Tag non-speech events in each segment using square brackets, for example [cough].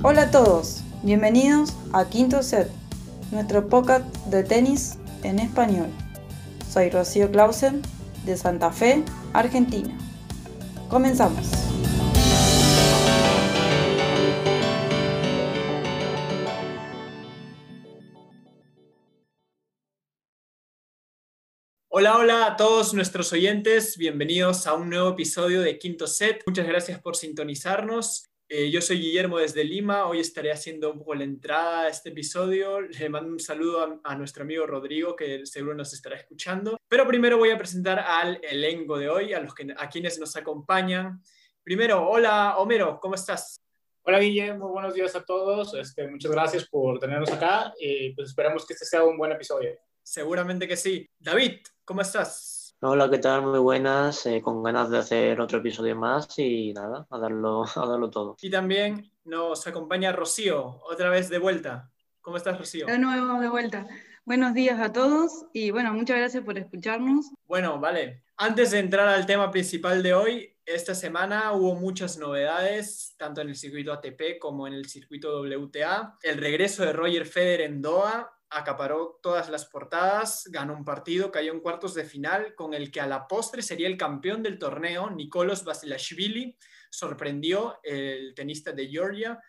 Hola a todos, bienvenidos a Quinto Set, nuestro podcast de tenis en español. Soy Rocío Clausen de Santa Fe, Argentina. Comenzamos. Hola, hola a todos nuestros oyentes, bienvenidos a un nuevo episodio de Quinto Set. Muchas gracias por sintonizarnos. Eh, yo soy Guillermo desde Lima, hoy estaré haciendo un poco la entrada a este episodio. Le mando un saludo a, nuestro amigo Rodrigo, que seguro nos estará escuchando. Pero primero voy a presentar al elenco de hoy, a, los que, a quienes nos acompañan. Primero, hola Homero, ¿cómo estás? Hola Guillermo, buenos días a todos. Este, muchas gracias por tenernos acá y pues esperamos que este sea un buen episodio. Seguramente que sí. David, ¿cómo estás? Hola, ¿qué tal? Muy buenas, eh, con ganas de hacer otro episodio más y nada, a darlo, [laughs] a darlo todo. Y también nos acompaña Rocío, otra vez de vuelta. ¿Cómo estás, Rocío? De nuevo, de vuelta. Buenos días a todos y bueno, muchas gracias por escucharnos. Bueno, vale. Antes de entrar al tema principal de hoy, esta semana hubo muchas novedades, tanto en el circuito ATP como en el circuito WTA. El regreso de Roger Federer en Doha, acaparó todas las portadas, ganó un partido, cayó en cuartos de final, con el que a la postre sería el campeón del torneo, Nicolos Basilashvili, sorprendió el tenista de Georgia,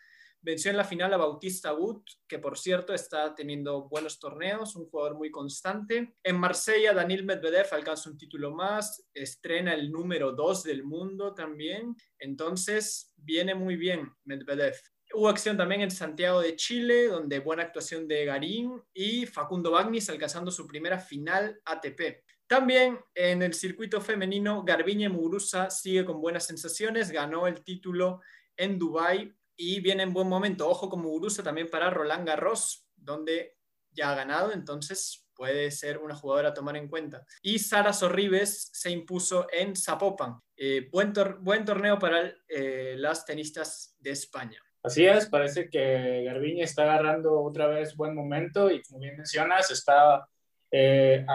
venció en la final a Bautista Wood, que por cierto está teniendo buenos torneos, un jugador muy constante. En Marsella, Daniel Medvedev alcanza un título más, estrena el número 2 del mundo también, entonces viene muy bien Medvedev. Hubo acción también en Santiago de Chile, donde buena actuación de Garín y Facundo Bagnis alcanzando su primera final ATP. También en el circuito femenino, Garbiñe Muguruza sigue con buenas sensaciones, ganó el título en Dubai y viene en buen momento. Ojo con Muguruza también para Roland Garros, donde ya ha ganado, entonces puede ser una jugadora a tomar en cuenta. Y Sara Sorribes se impuso en Zapopan. Eh, buen, buen, torneo para eh, las tenistas de España. Así es, parece que Garbiñe está agarrando otra vez buen momento y como bien mencionas, está eh,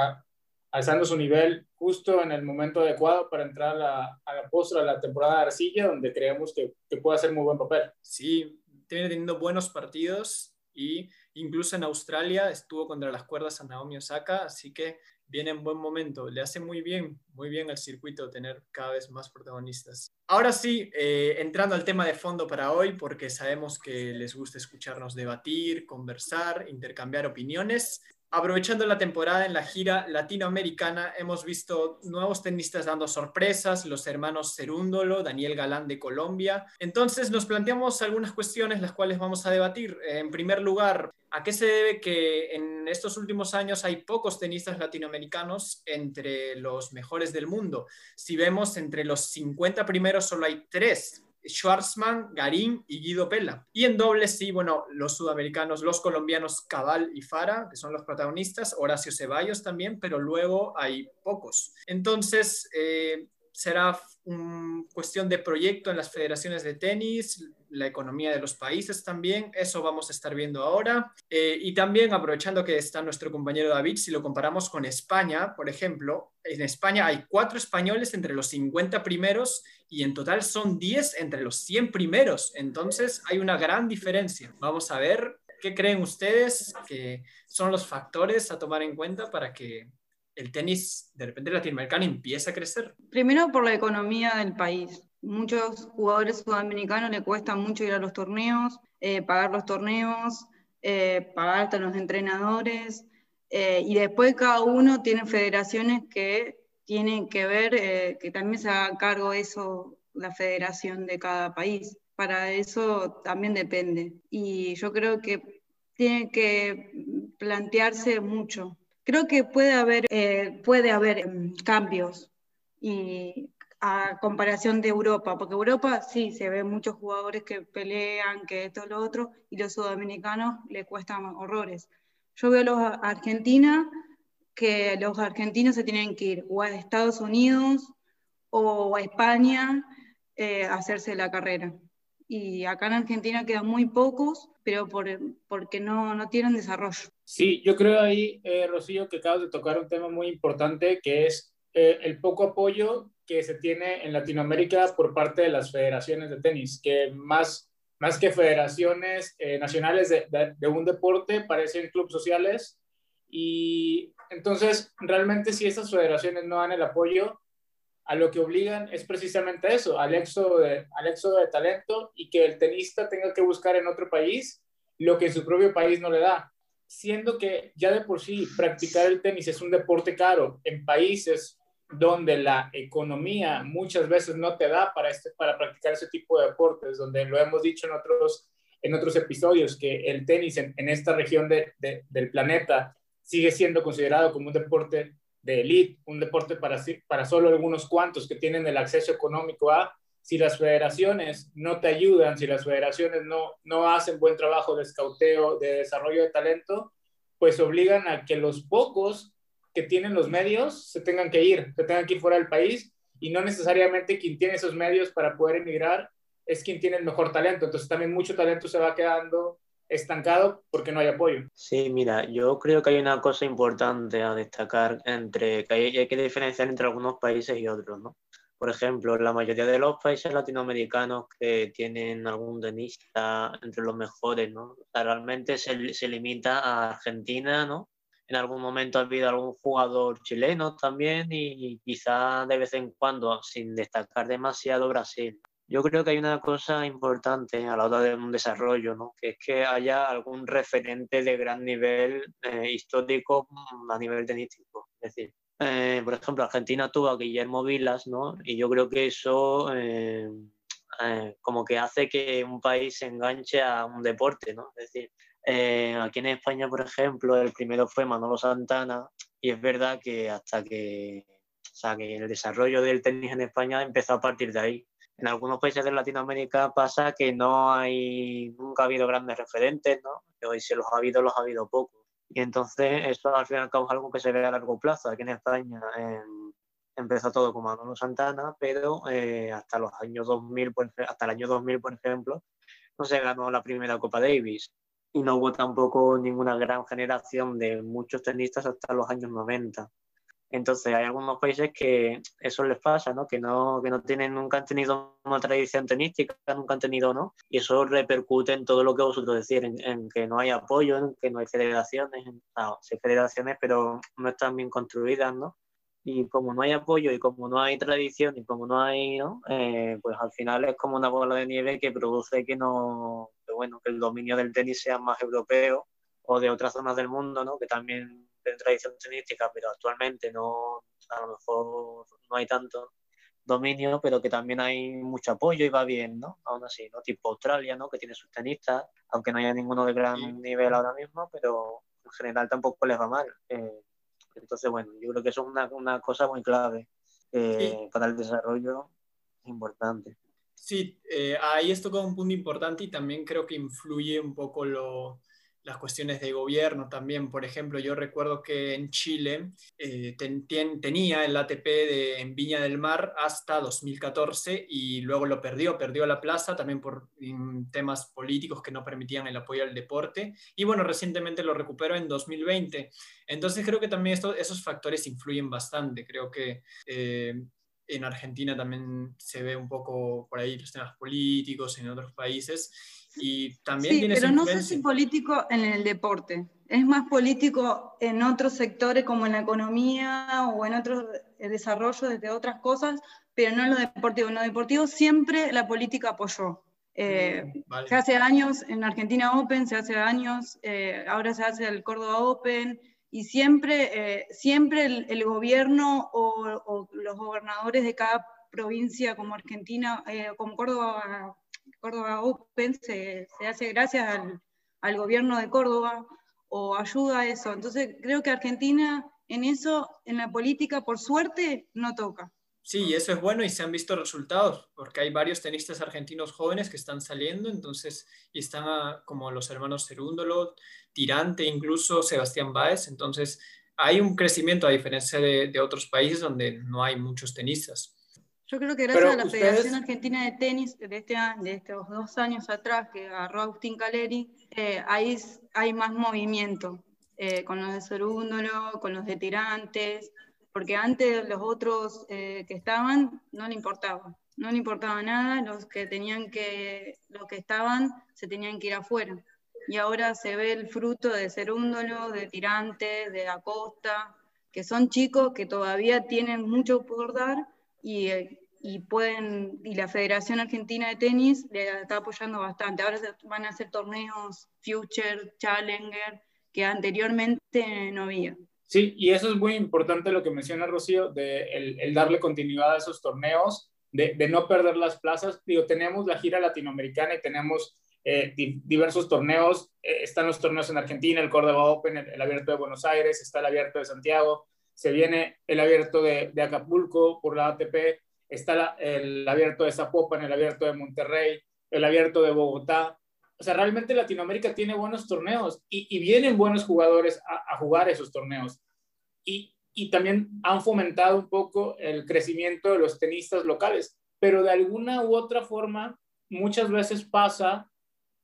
alzando su nivel justo en el momento adecuado para entrar a la, a la de la temporada de Arcilla, donde creemos que, que puede hacer muy buen papel. Sí, tiene teniendo buenos partidos y incluso en Australia estuvo contra las cuerdas a Naomi Osaka, así que viene en buen momento. Le hace muy bien, muy bien al circuito tener cada vez más protagonistas. Ahora sí, eh, entrando al tema de fondo para hoy, porque sabemos que les gusta escucharnos debatir, conversar, intercambiar opiniones. Aprovechando la temporada en la gira latinoamericana, hemos visto nuevos tenistas dando sorpresas, los hermanos Cerúndolo, Daniel Galán de Colombia. Entonces nos planteamos algunas cuestiones las cuales vamos a debatir. En primer lugar, ¿a qué se debe que en estos últimos años hay pocos tenistas latinoamericanos entre los mejores del mundo? Si vemos entre los 50 primeros solo hay tres, Schwarzman, Garín y Guido Pella. Y en doble sí, bueno, los sudamericanos, los colombianos Cabal y Fara, que son los protagonistas, Horacio Ceballos también, pero luego hay pocos. Entonces, eh, será una cuestión de proyecto en las federaciones de tenis, la economía de los países también, eso vamos a estar viendo ahora. Eh, y también aprovechando que está nuestro compañero David, si lo comparamos con España, por ejemplo, en España hay cuatro españoles entre los 50 primeros y en total son 10 entre los 100 primeros, entonces hay una gran diferencia. Vamos a ver qué creen ustedes que son los factores a tomar en cuenta para que el tenis de repente latinoamericano empieza a crecer? Primero por la economía del país. Muchos jugadores sudamericanos le cuesta mucho ir a los torneos, eh, pagar los torneos, eh, pagar a los entrenadores, eh, y después cada uno tiene federaciones que tienen que ver, que también se haga cargo eso, la federación de cada país. Para eso también depende. Y yo creo que tiene que plantearse mucho Creo que puede haber, eh, puede haber em, cambios y a comparación de Europa, porque Europa sí se ven muchos jugadores que pelean, que esto, lo otro, y los sudamericanos le cuestan horrores. Yo veo a los Argentina que los argentinos se tienen que ir o a Estados Unidos o a España eh, a hacerse la carrera. Y acá en Argentina quedan muy pocos, pero por, porque no, no tienen desarrollo. Sí, yo creo ahí, eh, Rocío, que acabas de tocar un tema muy importante, que es eh, el poco apoyo que se tiene en Latinoamérica por parte de las federaciones de tenis, que más, más que federaciones eh, nacionales de, de, un deporte, parecen clubes sociales. Y entonces, realmente si estas federaciones no dan el apoyo, a lo que obligan es precisamente eso, al éxodo, de, al éxodo de talento y que el tenista tenga que buscar en otro país lo que su propio país no le da. Siendo que ya de por sí practicar el tenis es un deporte caro en países donde la economía muchas veces no te da para, este, para practicar ese tipo de deportes, donde lo hemos dicho en otros, en otros episodios, que el tenis en, esta región del planeta sigue siendo considerado como un deporte de élite, un deporte para, para solo algunos cuantos que tienen el acceso económico a, si las federaciones no te ayudan, si las federaciones no, no hacen buen trabajo de escauteo, de desarrollo de talento, pues obligan a que los pocos que tienen los medios se tengan que ir, se tengan que ir fuera del país y no necesariamente quien tiene esos medios para poder emigrar es quien tiene el mejor talento. Entonces también mucho talento se va quedando estancado porque no hay apoyo. Sí, mira, yo creo que hay una cosa importante a destacar entre que hay, hay que diferenciar entre algunos países y otros, ¿no? Por ejemplo, la mayoría de los países latinoamericanos que tienen algún tenista entre los mejores, ¿no? realmente se, se limita a Argentina, ¿no? en algún momento ha habido algún jugador chileno también y, quizá de vez en cuando, sin destacar demasiado, Brasil. Yo creo que hay una cosa importante a la hora de un desarrollo, ¿no? que es que haya algún referente de gran nivel eh, histórico a nivel tenístico. Es decir, eh, por ejemplo, Argentina tuvo a Guillermo Vilas, ¿no? y yo creo que eso eh, como que hace que un país se enganche a un deporte. ¿no? Es decir, eh, aquí en España, por ejemplo, el primero fue Manolo Santana y es verdad que hasta que, o que el desarrollo del tenis en España empezó a partir de ahí. En algunos países de Latinoamérica pasa que no hay, nunca ha habido grandes referentes, ¿no? Y si los ha habido, los ha habido pocos. Y entonces eso al final causa algo que se ve a largo plazo. Aquí en España empezó todo con Manolo Santana, pero eh, hasta los años 2000, hasta el año 2000, por ejemplo, no se ganó la primera Copa Davis y no hubo tampoco ninguna gran generación de muchos tenistas hasta los años 90. Entonces hay algunos países que eso les pasa, ¿no? Que no, que no tienen, nunca han tenido una tradición tenística, nunca han tenido, ¿no? Y eso repercute en todo lo que vosotros decís, en, que no hay apoyo, en que no hay federaciones, no, sí hay federaciones, pero no están bien construidas, ¿no? Y como no hay apoyo y como no hay tradición y como no hay, ¿no? Eh, pues al final es como una bola de nieve que produce que no, bueno, que el dominio del tenis sea más europeo o de otras zonas del mundo, ¿no? Que también tienen tradición tenística, pero actualmente no, a lo mejor no hay tanto dominio, pero que también hay mucho apoyo y va bien, ¿no? Aún así, ¿no? Tipo Australia, ¿no? Que tiene sus tenistas, aunque no haya ninguno de gran nivel ahora mismo, pero en general tampoco les va mal. Eh, entonces, bueno, yo creo que eso es una, una cosa muy clave eh, para el desarrollo importante. Sí, eh, ahí esto como un punto importante y también creo que influye un poco las cuestiones de gobierno también. Por ejemplo, yo recuerdo que en Chile eh, tenía el ATP de, en Viña del Mar hasta 2014 y luego lo perdió, perdió la plaza también por temas políticos que no permitían el apoyo al deporte y bueno, recientemente lo recuperó en 2020. Entonces creo que también esto, esos factores influyen bastante. Creo que... Eh, en Argentina también se ve un poco por ahí los temas políticos, en otros países, y también sí, pero no sé si político en el deporte, es más político en otros sectores como en la economía o en otros desarrollo de otras cosas, pero no en lo deportivo. En lo deportivo siempre la política apoyó. Eh, mm, se hace años en Argentina Open, se hace años, eh, ahora se hace el Córdoba Open, y siempre, eh, siempre el, gobierno o, los gobernadores de cada provincia como Argentina, eh, como Córdoba, Córdoba Open, se, hace gracias al, gobierno de Córdoba o ayuda a eso. Entonces creo que Argentina en eso, en la política, por suerte, no toca. Sí, eso es bueno y se han visto resultados, porque hay varios tenistas argentinos jóvenes que están saliendo, entonces, y están como los hermanos Cerúndolo, Tirante, incluso Sebastián Báez, entonces hay un crecimiento a diferencia de, otros países donde no hay muchos tenistas. Yo creo que gracias a la Federación Argentina de Tenis de, este, de estos dos años atrás que agarró Agustín Caleri, eh, ahí hay más movimiento eh, con los de Cerúndolo, con los de Tirantes, porque antes los otros eh, que estaban no le importaba. no le importaba nada, los que tenían que, los que estaban se tenían que ir afuera. Y ahora se ve el fruto de Cerúndolo, de Tirantes, de Acosta, que son chicos que todavía tienen mucho por dar y, y pueden, y la Federación Argentina de Tenis le está apoyando bastante. Ahora van a hacer torneos Future, Challenger, que anteriormente no había. Sí, y eso es muy importante lo que menciona Rocío, de el, darle continuidad a esos torneos, de, no perder las plazas. Digo, tenemos la gira latinoamericana y tenemos eh, diversos torneos. Eh, están los torneos en Argentina, el Córdoba Open, el, Abierto de Buenos Aires, está el Abierto de Santiago, se viene el Abierto de, de Acapulco por la ATP, está el Abierto de Zapopan, el Abierto de Monterrey, el Abierto de Bogotá. O sea, realmente Latinoamérica tiene buenos torneos y, vienen buenos jugadores a, jugar esos torneos. Y, también han fomentado un poco el crecimiento de los tenistas locales. Pero de alguna u otra forma, muchas veces pasa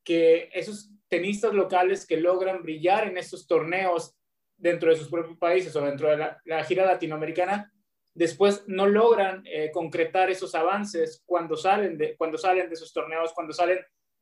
que esos tenistas locales que logran brillar en estos torneos dentro de sus propios países o dentro de la, gira latinoamericana, después no logran eh, concretar esos avances cuando salen, de, cuando salen de esos torneos, cuando salen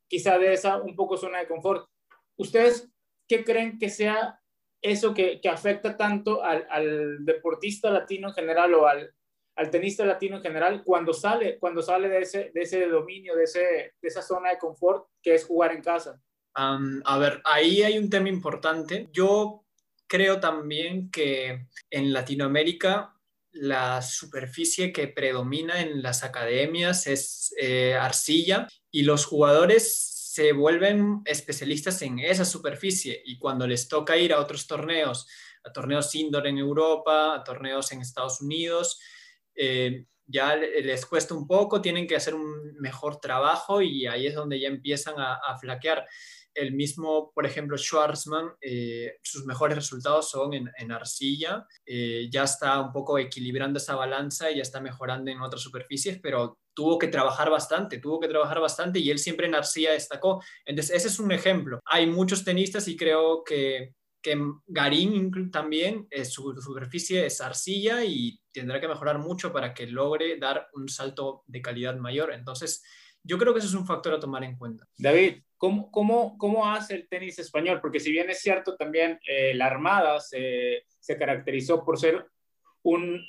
quizá de esa un poco zona de confort. ¿Ustedes qué creen que sea eso que, que afecta tanto al, al, deportista latino en general o al, al, tenista latino en general cuando sale, cuando sale de, ese, de ese dominio, de, ese, de esa zona de confort que es jugar en casa? A ver, ahí hay un tema importante. Yo creo también que en Latinoamérica la superficie que predomina en las academias es eh, arcilla y los jugadores se vuelven especialistas en esa superficie y cuando les toca ir a otros torneos, a torneos indoor en Europa, a torneos en Estados Unidos, eh, ya les cuesta un poco, tienen que hacer un mejor trabajo y ahí es donde ya empiezan a flaquear el mismo, por ejemplo, Schwarzman, eh, sus mejores resultados son en, arcilla, eh, ya está un poco equilibrando esa balanza y ya está mejorando en otras superficies, pero tuvo que trabajar bastante, tuvo que trabajar bastante y él siempre en arcilla destacó. Entonces, ese es un ejemplo. Hay muchos tenistas y creo que, que Garín también, eh, su superficie es arcilla y tendrá que mejorar mucho para que logre dar un salto de calidad mayor. Entonces, yo creo que eso es un factor a tomar en cuenta. David, ¿cómo, cómo, cómo hace el tenis español? Porque si bien es cierto también eh, la Armada se, se, caracterizó por ser un,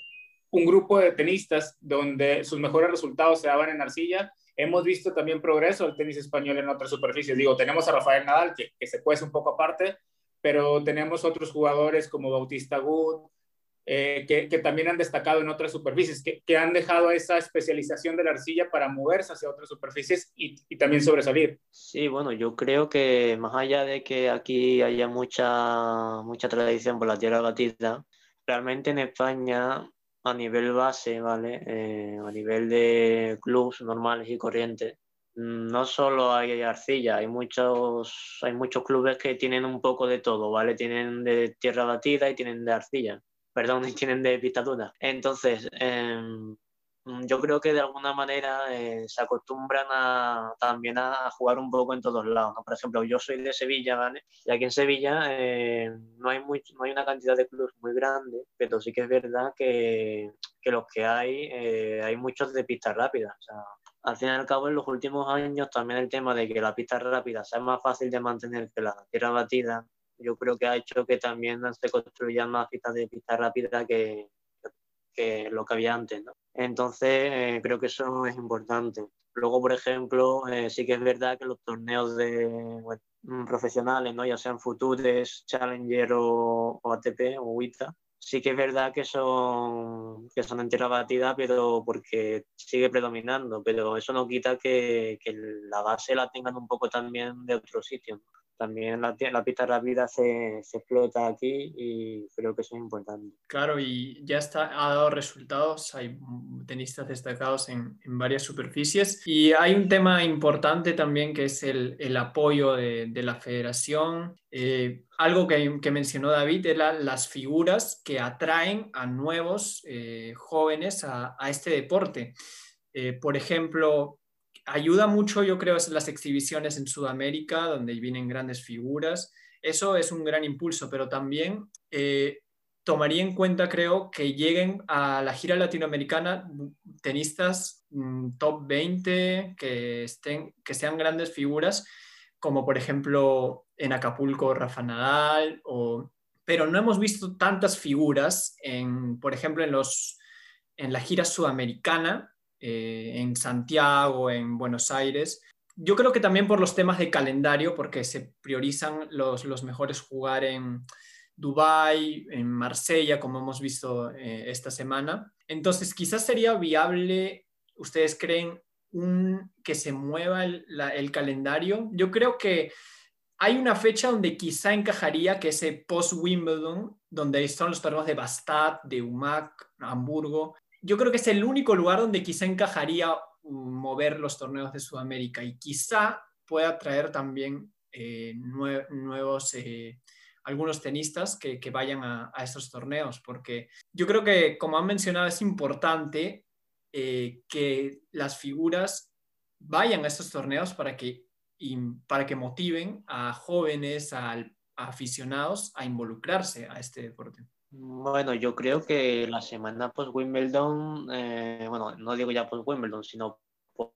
un grupo de tenistas donde sus mejores resultados se daban en arcilla, hemos visto también progreso del tenis español en otras superficies. Digo, tenemos a Rafael Nadal, que, que se cuece un poco aparte, pero tenemos otros jugadores como Bautista Gut, eh, que, también han destacado en otras superficies, que, han dejado esa especialización de la arcilla para moverse hacia otras superficies y, también sobresalir. Sí, bueno, yo creo que más allá de que aquí haya mucha, mucha tradición por la tierra batida, realmente en España a nivel base, ¿vale? Eh, a nivel de clubs normales y corrientes, no solo hay arcilla, hay muchos, hay muchos clubes que tienen un poco de todo, ¿vale? Tienen de tierra batida y tienen de arcilla perdón, [laughs] tienen de dictadura. Entonces, em, yo creo que de alguna manera eh, se acostumbran a, también a jugar un poco en todos lados. Por ejemplo, yo soy de Sevilla, ¿vale? Y aquí en Sevilla eh, no, hay muy, no hay una cantidad de clubes muy grande, pero sí que es verdad que, que los que hay, eh, hay muchos de. O sea, al fin y al cabo, en los últimos años también el tema de que la pista rápida sea más fácil de mantener que la tierra batida yo creo que ha hecho que también se construyan más pistas de pista rápida que, que lo que había antes. ¿no? Entonces, eh, creo que eso es importante. Luego, por ejemplo, eh, sí que es verdad que los torneos de profesionales, ¿no? ya sean Futures, Challenger o, ATP o WITA, sí que es verdad que son, que son en tierra batida, pero porque sigue predominando, pero eso no quita que, que la base la tengan un poco también de otro sitio también la, la pista rápida se, se, explota aquí y creo que eso es importante. Claro, y ya está, ha dado resultados, hay tenistas destacados en, en varias superficies y hay un tema importante también que es el, el apoyo de, de, la federación. Eh, algo que, mencionó David eran las figuras que atraen a nuevos eh, jóvenes a, a, este deporte. Eh, por ejemplo, ayuda mucho, yo creo, las exhibiciones en Sudamérica, donde vienen grandes figuras. Eso es un gran impulso, pero también eh, tomaría en cuenta, creo, que lleguen a la gira latinoamericana tenistas mm, top 20 que, estén, que sean grandes figuras, como por ejemplo en Acapulco Rafa Nadal, o... pero no hemos visto tantas figuras, en, por ejemplo, en, los, en la gira sudamericana, eh, en Santiago, en Buenos Aires. Yo creo que también por los temas de calendario, porque se priorizan los, mejores jugar en Dubái, en Marsella, como hemos visto eh, esta semana. Entonces, quizás sería viable, ¿ustedes creen que se mueva el, calendario? Yo creo que hay una fecha donde quizá encajaría que ese post-Wimbledon, donde están los torneos de Bastad, de UMAC, Hamburgo. Yo creo que es el único lugar donde quizá encajaría mover los torneos de Sudamérica y quizá pueda traer también eh, nuevos eh, algunos tenistas que, vayan a, estos torneos, porque yo creo que, como han mencionado, es importante eh, que las figuras vayan a estos torneos para que, para que motiven a jóvenes, a, aficionados a involucrarse a este deporte. Bueno, yo creo que la semana post Wimbledon, eh, bueno, no digo ya post Wimbledon, sino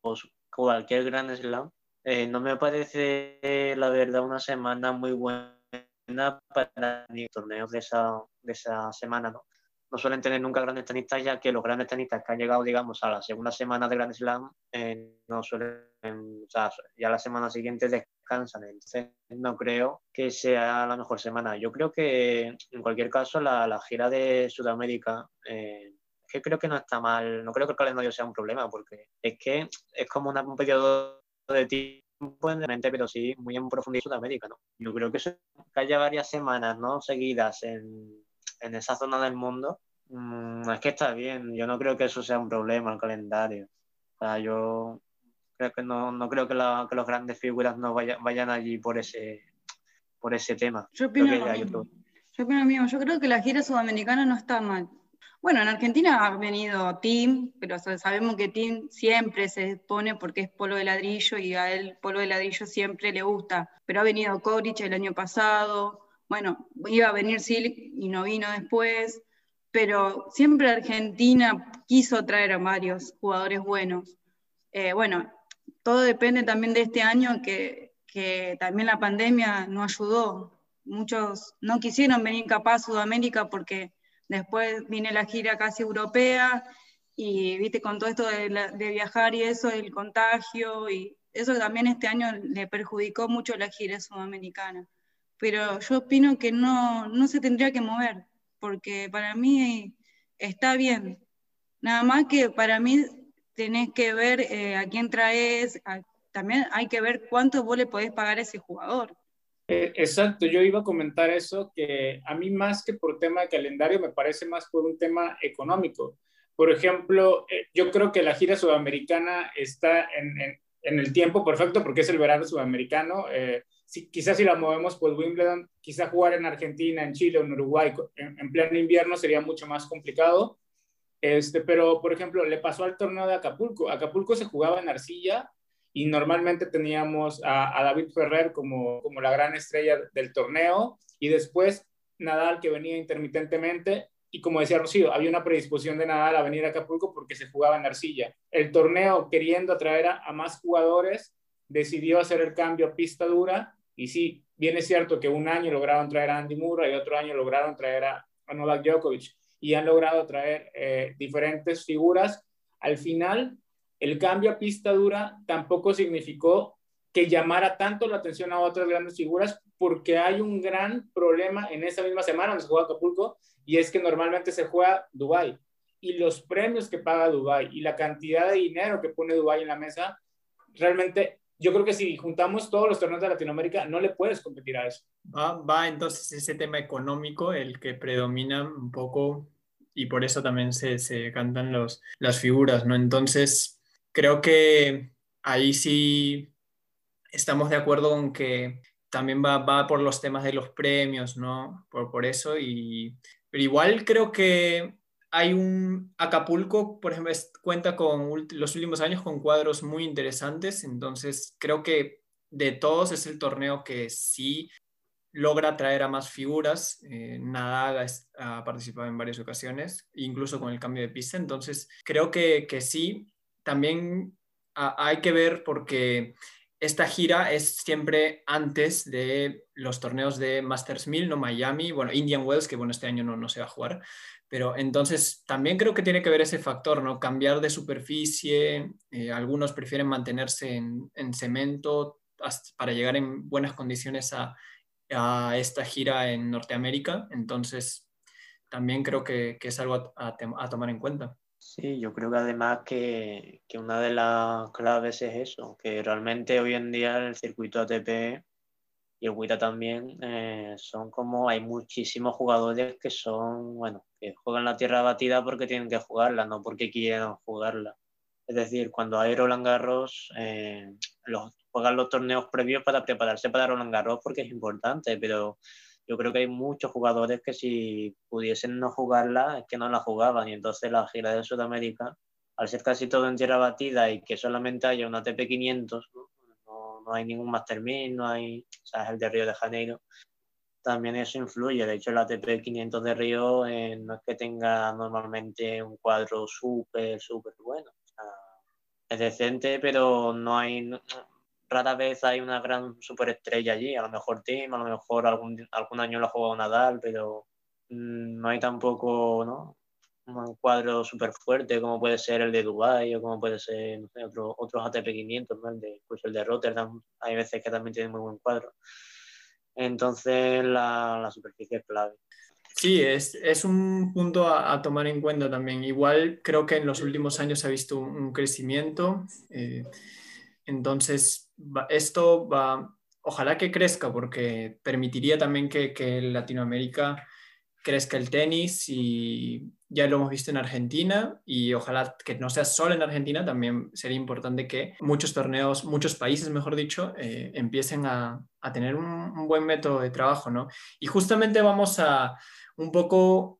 post cualquier Grand Slam, eh, no me parece la verdad una semana muy buena para ni torneos de esa, de esa semana, ¿no? No suelen tener nunca grandes tenistas, ya que los grandes tenistas que han llegado, digamos, a la segunda semana de Grand Slam, eh, no suelen, o sea, ya la semana siguiente descansan. Entonces, no creo que sea la mejor semana. Yo creo que, en cualquier caso, la, gira de Sudamérica, eh, que creo que no está mal, no creo que el calendario sea un problema, porque es que es como un periodo de tiempo pero sí muy en profundidad Sudamérica, ¿no? Yo creo que, eso, que haya varias semanas, ¿no? Seguidas en, en esa zona del mundo, mmm, es que está bien. Yo no creo que eso sea un problema, el calendario. O sea, yo creo que no, no creo que, la, que los grandes figuras no vayan, vayan allí por ese, por ese tema. Yo opino, yo opino mismo. Yo creo que la gira sudamericana no está mal. Bueno, en Argentina ha venido Tim, pero sabemos que Tim siempre se pone porque es polo de ladrillo y a él polo de ladrillo siempre le gusta. Pero ha venido Koric el año pasado, bueno, iba a venir Silic y no vino después, pero siempre Argentina quiso traer a varios jugadores buenos. Eh, bueno, todo depende también de este año que, que también la pandemia no ayudó. Muchos no quisieron venir capaz a Sudamérica porque Después viene la gira casi europea y viste con todo esto de, viajar y eso, el contagio y eso también este año le perjudicó mucho la gira sudamericana. Pero yo opino que no, no se tendría que mover, porque para mí está bien. Nada más que para mí tenés que ver eh, a quién traes, también hay que ver cuánto vos le podés pagar a ese jugador. Eh, exacto, yo iba a comentar eso, que a mí más que por tema de calendario me parece más por un tema económico. Por ejemplo, eh, yo creo que la gira sudamericana está en, el tiempo perfecto porque es el verano sudamericano. Eh, si, quizás si la movemos por Wimbledon, quizás jugar en Argentina, en Chile o en Uruguay en, en pleno invierno sería mucho más complicado. Este, pero, por ejemplo, le pasó al torneo de Acapulco. Acapulco se jugaba en arcilla y normalmente teníamos a, David Ferrer como, la gran estrella del torneo y después Nadal que venía intermitentemente y como decía Rocío, había una predisposición de Nadal a venir a Acapulco porque se jugaba en arcilla. El torneo, queriendo atraer a, más jugadores, decidió hacer el cambio a pista dura y sí, bien es cierto que un año lograron traer a Andy Murray y otro año lograron traer a, Novak Djokovic y han logrado traer eh, diferentes figuras. Al final, el cambio a pista dura tampoco significó que llamara tanto la atención a otras grandes figuras porque hay un gran problema en esa misma semana donde se juega Acapulco y es que normalmente se juega Dubai y los premios que paga Dubai y la cantidad de dinero que pone Dubai en la mesa, realmente yo creo que si juntamos todos los torneos de Latinoamérica no le puedes competir a eso. Va, va entonces ese tema económico el que predomina un poco y por eso también se, se cantan los, las figuras, ¿no? Entonces, creo que ahí sí estamos de acuerdo con que también va, va por los temas de los premios, ¿no? Por, por eso. Y, pero igual creo que hay un Acapulco, por ejemplo, cuenta con los últimos años con cuadros muy interesantes, entonces creo que de todos es el torneo que sí logra traer a más figuras. Eh, Nadal ha participado en varias ocasiones, incluso con el cambio de pista. Entonces, creo que, que sí. También hay que ver porque esta gira es siempre antes de los torneos de Masters 1000, no Miami, bueno, Indian Wells, que bueno, este año no, no se va a jugar, pero entonces también creo que tiene que ver ese factor, ¿no? Cambiar de superficie, eh, algunos prefieren mantenerse en, en cemento para llegar en buenas condiciones a, a, esta gira en Norteamérica, entonces también creo que, que es algo a, a tomar en cuenta. Sí, yo creo que además que, que, una de las claves es eso, que realmente hoy en día el circuito ATP y el WTA también eh, son como, hay muchísimos jugadores que son, bueno, que juegan la tierra batida porque tienen que jugarla, no porque quieran jugarla. Es decir, cuando hay Roland Garros, eh, los, juegan los torneos previos para prepararse para Roland Garros porque es importante, pero yo creo que hay muchos jugadores que si pudiesen no jugarla, es que no la jugaban. Y entonces la gira de Sudamérica, al ser casi todo en tierra batida y que solamente haya una ATP 500, ¿no? no, hay ningún Master 1000, no hay, o sea, es el de Río de Janeiro, también eso influye. De hecho, el ATP 500 de Río eh, no es que tenga normalmente un cuadro súper, súper bueno. Es decente, pero no hay, rara vez hay una gran superestrella allí. A lo mejor Tim, a lo mejor algún, algún año lo ha jugado Nadal, pero mm, no hay tampoco ¿no? un cuadro súper fuerte como puede ser el de Dubai o como puede ser no sé, otro, otros ATP 500, ¿no? el de, pues el de Rotterdam. Hay veces que también tiene muy buen cuadro. Entonces la, la superficie es clave. Sí, es, es un punto a, a, tomar en cuenta también. Igual creo que en los últimos años se ha visto un, un crecimiento. Eh, entonces, esto va, ojalá que crezca porque permitiría también que, que Latinoamérica crezca el tenis y ya lo hemos visto en Argentina y ojalá que no sea solo en Argentina, también sería importante que muchos torneos, muchos países, mejor dicho, eh, empiecen a, a tener un, un, buen método de trabajo, ¿no? Y justamente vamos a un poco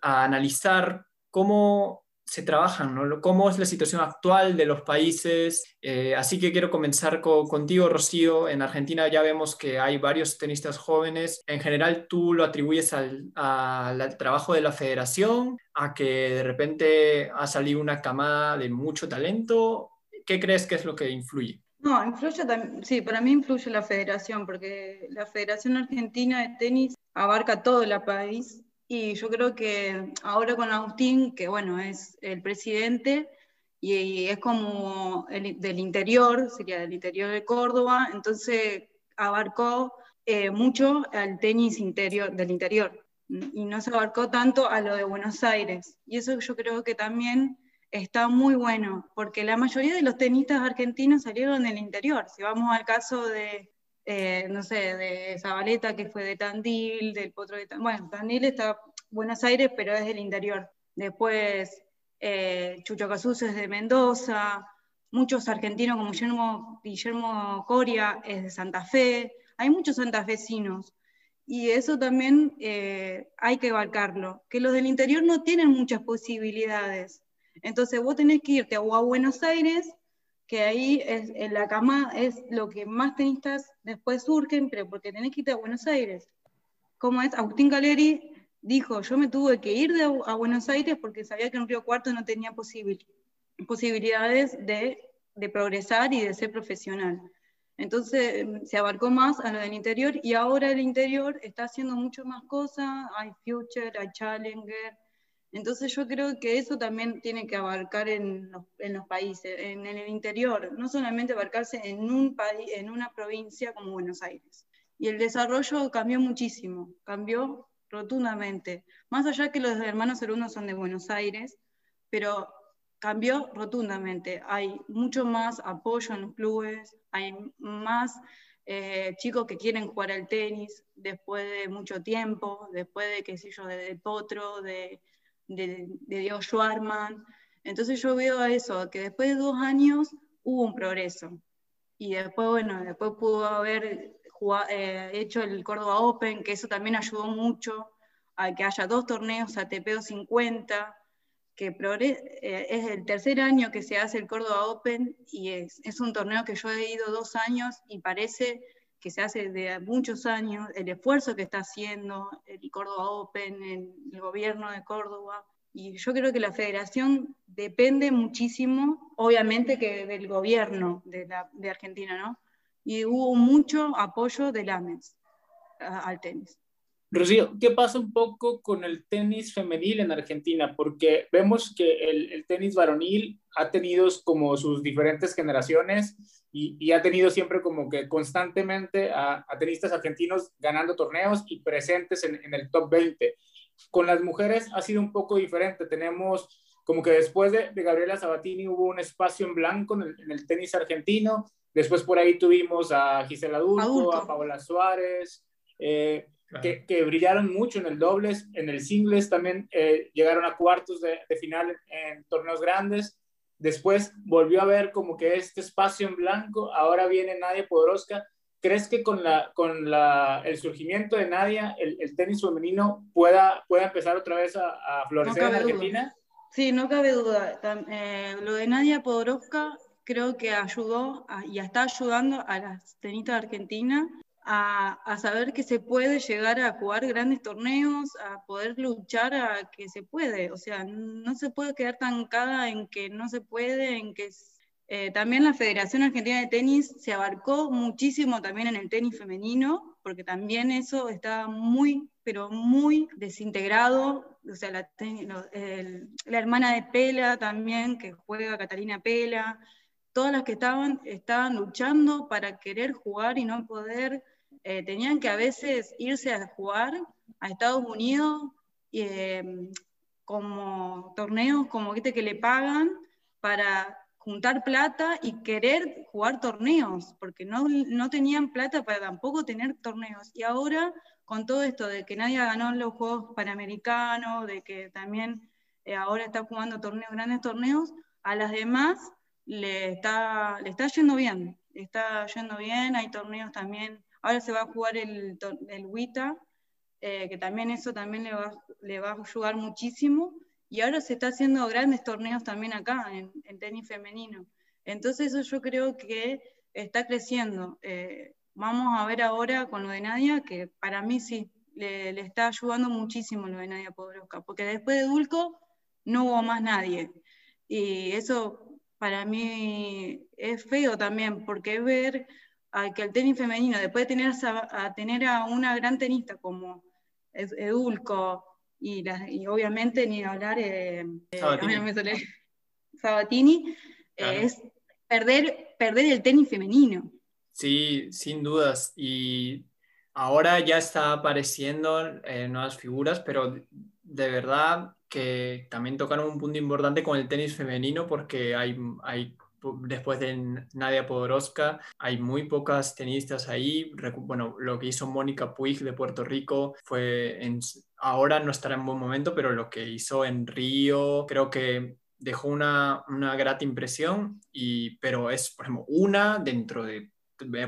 a analizar cómo se trabajan, ¿no? cómo es la situación actual de los países. Eh, así que quiero comenzar contigo, Rocío. En Argentina ya vemos que hay varios tenistas jóvenes. En general, tú lo atribuyes al, al, trabajo de la federación, a que de repente ha salido una camada de mucho talento. ¿Qué crees que es lo que influye? No, influye también, sí, para mí influye la federación, porque la Federación Argentina de Tenis abarca todo el país y yo creo que ahora con Agustín, que bueno, es el presidente y es como el, del interior, sería del interior de Córdoba, entonces abarcó eh, mucho al tenis interior, del interior y no se abarcó tanto a lo de Buenos Aires. Y eso yo creo que también está muy bueno, porque la mayoría de los tenistas argentinos salieron del interior. Si vamos al caso de, eh, no sé, de Zabaleta, que fue de Tandil, del Potro de Tandil. Bueno, Tandil está Buenos Aires, pero es del interior. Después, eh, Chucho Casus es de Mendoza, muchos argentinos como Guillermo, Guillermo Coria es de Santa Fe, hay muchos santafesinos. Y eso también eh, hay que abarcarlo, que los del interior no tienen muchas posibilidades. Entonces vos tenés que irte a, a Buenos Aires que ahí es, en la cama es lo que más tenistas después surgen, pero porque tenés que irte a Buenos Aires. Como es, Agustín Galeri dijo, yo me tuve que ir de, a Buenos Aires porque sabía que en Río Cuarto no tenía posibil, posibilidades de, de, progresar y de ser profesional. Entonces se abarcó más a lo del interior y ahora el interior está haciendo mucho más cosas, hay Future, hay Challenger, entonces yo creo que eso también tiene que abarcar en los, países, en, el interior, no solamente abarcarse en, un país, en una provincia como Buenos Aires. Y el desarrollo cambió muchísimo, cambió rotundamente. Más allá que los hermanos alumnos son de Buenos Aires, pero cambió rotundamente. Hay mucho más apoyo en los clubes, hay más eh, chicos que quieren jugar al tenis después de mucho tiempo, después de, qué sé yo, de Potro, de de, de Diego Schwarman. Entonces yo veo eso, que después de dos años hubo un progreso. Y después, bueno, después pudo haber jugado, eh, hecho el Córdoba Open, que eso también ayudó mucho a que haya dos torneos ATP 50, que eh, es el tercer año que se hace el Córdoba Open y es, es un torneo que yo he ido dos años y parece que se hace de muchos años, el esfuerzo que está haciendo el Córdoba Open, el, gobierno de Córdoba. Y yo creo que la federación depende muchísimo, obviamente, que del gobierno de, Argentina, ¿no? Y hubo mucho apoyo del AMES al tenis. Rocío, ¿qué pasa un poco con el tenis femenil en Argentina? Porque vemos que el, tenis varonil ha tenido como sus diferentes generaciones y, ha tenido siempre como que constantemente a, tenistas argentinos ganando torneos y presentes en, el top 20. Con las mujeres ha sido un poco diferente. Tenemos como que después de, Gabriela Sabatini hubo un espacio en blanco en el, tenis argentino. Después por ahí tuvimos a Gisela Adulto, a Paola Suárez. Eh, que, brillaron mucho en el dobles, en el singles también eh, llegaron a cuartos de, final en, torneos grandes. Después volvió a ver como que este espacio en blanco, ahora viene Nadia Podoroska. ¿Crees que con, la, con la, el surgimiento de Nadia, el, tenis femenino pueda, pueda empezar otra vez a, florecer en Argentina? Sí, no cabe duda. Eh, lo de Nadia Podoroska creo que ayudó y está ayudando a las tenistas argentinas a, saber que se puede llegar a jugar grandes torneos, a poder luchar a que se puede. O sea, no se puede quedar tancada en que no se puede, en que eh, también la Federación Argentina de Tenis se abarcó muchísimo también en el tenis femenino, porque también eso está muy, pero muy desintegrado. O sea, la, la hermana de Pela también, que juega Catalina Pela, todas las que estaban, estaban luchando para querer jugar y no poder eh, tenían que a veces irse a jugar a Estados Unidos em, como torneos como que le pagan para juntar plata y querer jugar torneos, porque no, no tenían plata para tampoco tener torneos. Y ahora, con todo esto de que nadie ganó los Juegos Panamericanos, de que también eh, ahora está jugando torneos, grandes torneos, a las demás le está, le está yendo bien, está yendo bien, hay torneos también Ahora se va a jugar el, el WITA, eh, que también eso también le va, a ayudar muchísimo. Y ahora se está haciendo grandes torneos también acá, en, tenis femenino. Entonces eso yo creo que está creciendo. Eh, vamos a ver ahora con lo de Nadia, que para mí sí, le, está ayudando muchísimo lo de Nadia Podroska, porque después de Dulco no hubo más nadie. Y eso para mí es feo también, porque ver que el tenis femenino, después de tener a, tener a una gran tenista como Edulco y, y obviamente ni hablar eh, Sabatini, es perder, perder el tenis femenino. Sí, sin dudas. Y ahora ya está apareciendo eh, nuevas figuras, pero de verdad que también tocaron un punto importante con el tenis femenino porque hay, hay después de Nadia Podoroska, hay muy pocas tenistas ahí. Bueno, lo que hizo Mónica Puig de Puerto Rico fue en, ahora no estará en buen momento, pero lo que hizo en Río, creo que dejó una, una grata impresión, y, pero es, por ejemplo, una dentro de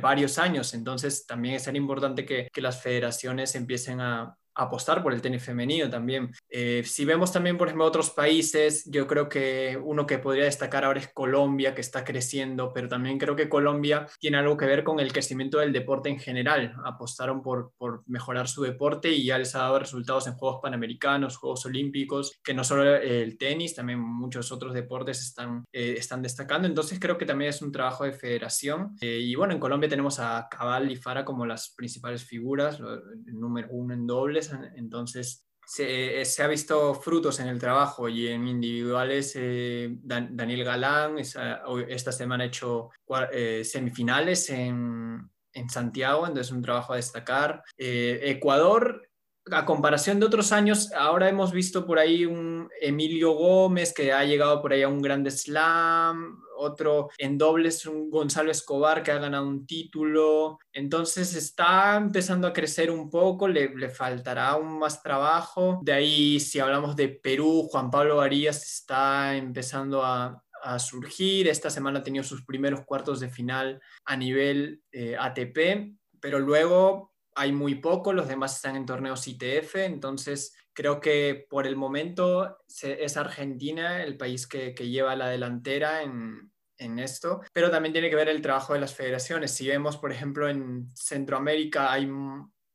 varios años, entonces también es importante que, que las federaciones empiecen a, apostar por el tenis femenino también. Eh, si vemos también, por ejemplo, otros países, yo creo que uno que podría destacar ahora es Colombia, que está creciendo, pero también creo que Colombia tiene algo que ver con el crecimiento del deporte en general. Apostaron por, por mejorar su deporte y ya les ha dado resultados en Juegos Panamericanos, Juegos Olímpicos, que no solo el tenis, también muchos otros deportes están, eh, están destacando. Entonces creo que también es un trabajo de federación. Eh, y bueno, en Colombia tenemos a Cabal y Fara como las principales figuras, el número uno en dobles entonces se, ha visto frutos en el trabajo y en individuales. Eh, Daniel Galán esta semana ha hecho eh, semifinales en, Santiago, entonces un trabajo a destacar. Eh, Ecuador a comparación de otros años, ahora hemos visto por ahí un Emilio Gómez que ha llegado por ahí a un grande slam, otro en dobles, un Gonzalo Escobar que ha ganado un título. Entonces está empezando a crecer un poco, le, faltará aún más trabajo. De ahí, si hablamos de Perú, Juan Pablo Varías está empezando a, surgir. Esta semana ha tenido sus primeros cuartos de final a nivel eh, ATP, pero luego hay muy poco, los demás están en torneos ITF, entonces creo que por el momento es Argentina el país que, lleva la delantera en, en esto, pero también tiene que ver el trabajo de las federaciones. Si vemos, por ejemplo, en Centroamérica hay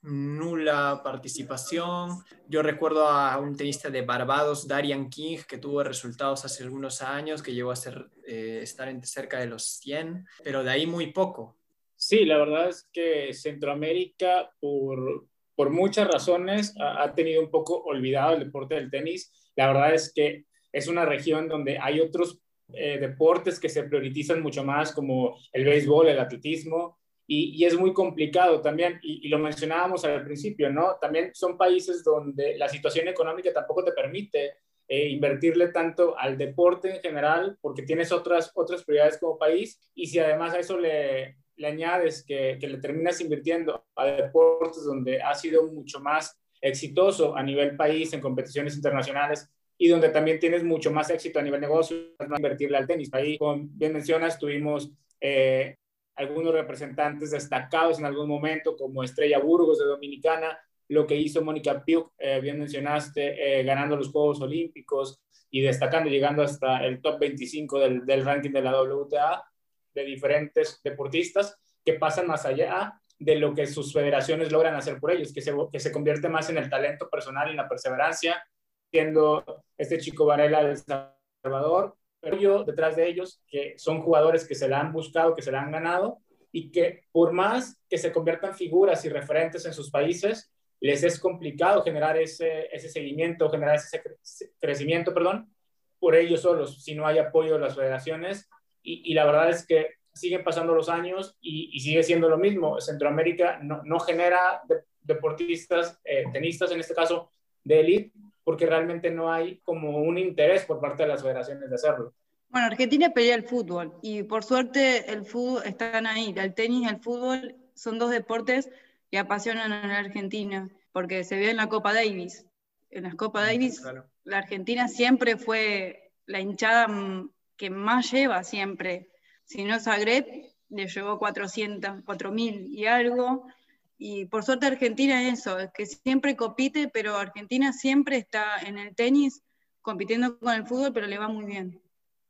nula participación. Yo recuerdo a un tenista de Barbados, Darian King, que tuvo resultados hace algunos años, que llegó a ser, eh, estar en cerca de los 100, pero de ahí muy poco. Sí, la verdad es que Centroamérica, por, por muchas razones, ha, tenido un poco olvidado el deporte del tenis. La verdad es que es una región donde hay otros eh, deportes que se priorizan mucho más, como el béisbol, el atletismo, y, es muy complicado también, y, lo mencionábamos al principio, ¿no? También son países donde la situación económica tampoco te permite eh, invertirle tanto al deporte en general, porque tienes otras, otras prioridades como país, y si además a eso le, le añades que, que, le terminas invirtiendo a deportes donde ha sido mucho más exitoso a nivel país en competiciones internacionales y donde también tienes mucho más éxito a nivel negocio, invertirle al tenis. Ahí, como bien mencionas, tuvimos eh, algunos representantes destacados en algún momento, como Estrella Burgos de Dominicana, lo que hizo Mónica Piuk, eh, bien mencionaste, eh, ganando los Juegos Olímpicos y destacando, llegando hasta el top 25 del, del, ranking de la WTA, de diferentes deportistas que pasan más allá de lo que sus federaciones logran hacer por ellos, que se, que se convierte más en el talento personal y en la perseverancia, siendo este chico Varela del Salvador, pero yo detrás de ellos, que son jugadores que se la han buscado, que se la han ganado, y que por más que se conviertan figuras y referentes en sus países, les es complicado generar ese, ese seguimiento, generar ese crecimiento, perdón, por ellos solos, si no hay apoyo de las federaciones. Y, la verdad es que siguen pasando los años y, sigue siendo lo mismo. Centroamérica no, no genera deportistas, eh, tenistas en este caso, de élite, porque realmente no hay como un interés por parte de las federaciones de hacerlo. Bueno, Argentina pelea el fútbol y por suerte el fútbol están ahí. El tenis y el fútbol son dos deportes que apasionan a la Argentina, porque se ve en la Copa Davis. En las Copa Davis, la Argentina siempre fue la hinchada que más lleva siempre. Si no Zagreb, le llevó 400, 4.000 y algo, y por suerte Argentina es eso, es que siempre compite, pero Argentina siempre está en el tenis compitiendo con el fútbol, pero le va muy bien.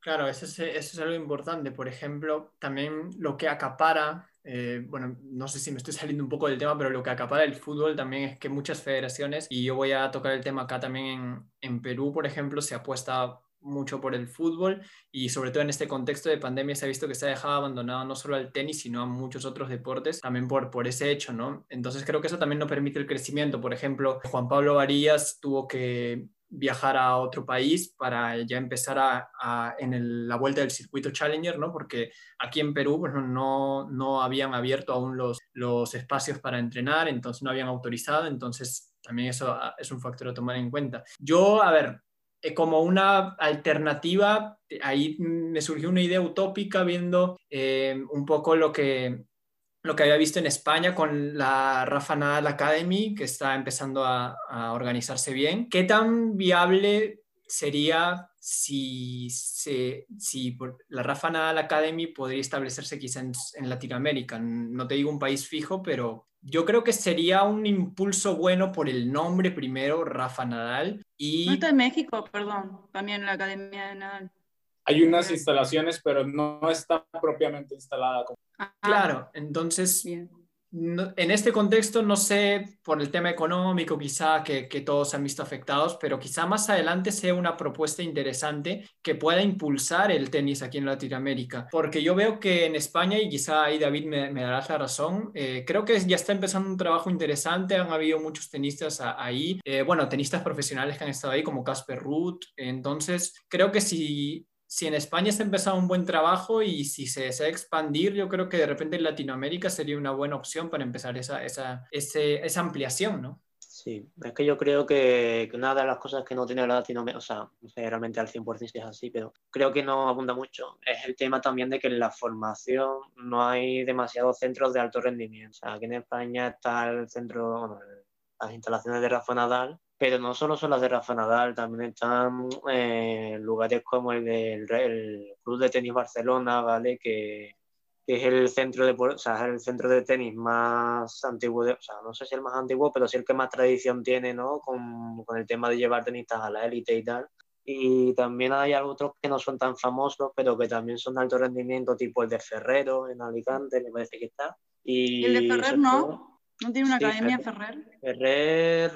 Claro, eso es, algo importante. Por ejemplo, también lo que acapara, eh, bueno, no sé si me estoy [laughs] saliendo un poco del tema, pero lo que acapara el fútbol también es que muchas federaciones, y yo voy a tocar el tema acá también en, en Perú, por ejemplo, se apuesta mucho por el fútbol y sobre todo en este contexto de pandemia se ha visto que se ha dejado abandonado no solo al tenis, sino a muchos otros deportes, también por, por ese hecho, ¿no? Entonces creo que eso también no permite el crecimiento. Por ejemplo, Juan Pablo Varillas tuvo que viajar a otro país para ya empezar a, en la vuelta del circuito Challenger, ¿no? Porque aquí en Perú pues, no, no habían abierto aún los, los espacios para entrenar, entonces no habían autorizado, entonces también eso ah, es un factor a tomar en cuenta. Yo, a ver, como una alternativa, ahí me surgió una idea utópica viendo eh, un poco lo que, lo que había visto en España con la Rafa Nadal Academy, que está empezando a, organizarse bien. ¿Qué tan viable sería si, se, si la Rafa Nadal Academy podría establecerse quizá en, Latinoamérica? No te digo un país fijo, pero yo creo que sería un impulso bueno por el nombre primero, Rafa Nadal. Y... No está en México, perdón, también la Academia de Nadal. Hay unas instalaciones, pero no está propiamente instalada. Ah, claro, entonces en este contexto, no sé, por el tema económico quizá que, todos se han visto afectados, pero quizá más adelante sea una propuesta interesante que pueda impulsar el tenis aquí en Latinoamérica. Porque yo veo que en España, y quizá ahí David me, me darás la razón, eh, creo que ya está empezando un trabajo interesante, han habido muchos tenistas ahí, eh, bueno, tenistas profesionales que han estado ahí como Casper Ruth, entonces creo que si si en España se ha empezado un buen trabajo y si se desea expandir, yo creo que de repente en Latinoamérica sería una buena opción para empezar esa, esa, esa ampliación, ¿no? Sí, es que yo creo que, una de las cosas que no tiene Latinoamérica, o sea, no sé realmente al 100% si es así, pero creo que no abunda mucho, es el tema también de que en la formación no hay demasiados centros de alto rendimiento. O sea, aquí en España está el centro, bueno, las instalaciones de Rafa Nadal, pero no solo son las de Rafa Nadal, también están eh, lugares como el del Club de Tenis Barcelona, ¿vale? Que, es el centro de, o sea, el centro de tenis más antiguo, o sea, no sé si el más antiguo, pero sí el que más tradición tiene, ¿no? Con, con el tema de llevar tenistas a la élite y tal. Y también hay otros que no son tan famosos, pero que también son de alto rendimiento, tipo el de Ferrero en Alicante, me parece que está. Y, el de Ferrer no? ¿No tiene una academia Ferrer? Ferrer,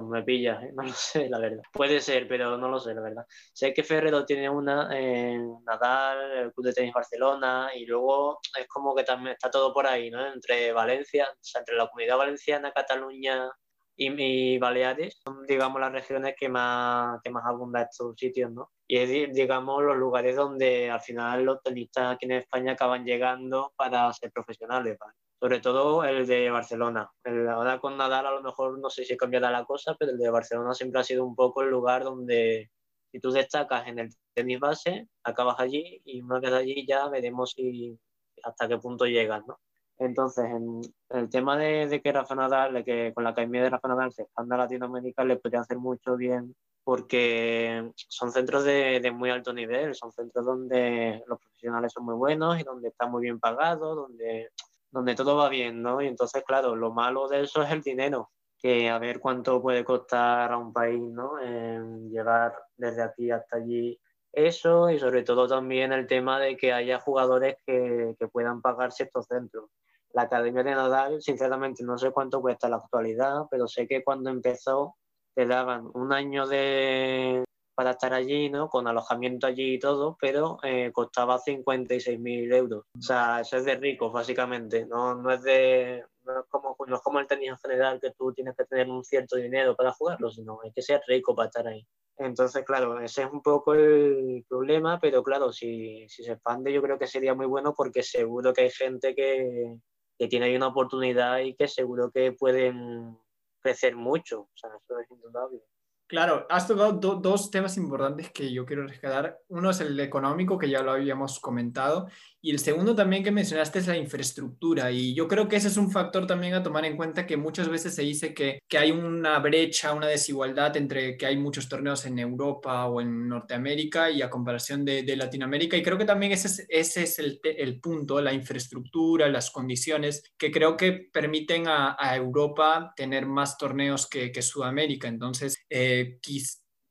pues me pillas, ¿eh? no lo [laughs] sé, la verdad. Puede ser, pero no lo sé, la verdad. Sé que Ferrero tiene una en Nadal, el Club de Tenis Barcelona, y luego es como que también está todo por ahí, ¿no? Entre Valencia, o sea, entre la comunidad valenciana, Cataluña y, Baleares son, digamos, las regiones que más, que más abundan estos sitios, ¿no? Y es, digamos, los lugares donde al final los tenistas aquí en España acaban llegando para ser profesionales, ¿vale? Sobre todo el de Barcelona. El, ahora con Nadal a lo mejor no sé si cambiará la cosa, pero el de Barcelona siempre ha sido un poco el lugar donde si tú destacas en el tenis base, acabas allí y una vez allí ya veremos si hasta qué punto llegas, ¿no? Entonces, en el tema de, que Rafa Nadal, de que con la academia de Rafa Nadal se expanda a Latinoamérica, le podría hacer mucho bien porque son centros de, de, muy alto nivel, son centros donde los profesionales son muy buenos y donde está muy bien pagado, donde, donde todo va bien, ¿no? Y entonces, claro, lo malo de eso es el dinero, que a ver cuánto puede costar a un país, ¿no? En llegar desde aquí hasta allí eso y sobre todo también el tema de que haya jugadores que, que puedan pagarse estos centros la Academia de Nadal, sinceramente no sé cuánto cuesta la actualidad, pero sé que cuando empezó te daban un año de para estar allí, ¿no? Con alojamiento allí y todo, pero eh, costaba 56.000 euros. O sea, eso es de ricos, básicamente. No, no, es de, no, es como, no es como el tenis en general, que tú tienes que tener un cierto dinero para jugarlo, sino hay que ser rico para estar ahí. Entonces, claro, ese es un poco el problema, pero claro, si, si se expande yo creo que sería muy bueno porque seguro que hay gente que, que tiene ahí una oportunidad y que seguro que pueden crecer mucho. O sea, eso es indudable. Claro, has tocado dos temas importantes que yo quiero rescatar. Uno es el económico, que ya lo habíamos comentado, y el segundo también que mencionaste es la infraestructura. Y yo creo que ese es un factor también a tomar en cuenta que muchas veces se dice que, que hay una brecha, una desigualdad entre que hay muchos torneos en Europa o en Norteamérica y a comparación de, de Latinoamérica. Y creo que también ese es, ese es el, el, punto, la infraestructura, las condiciones que creo que permiten a, a Europa tener más torneos que, que Sudamérica. Entonces, eh,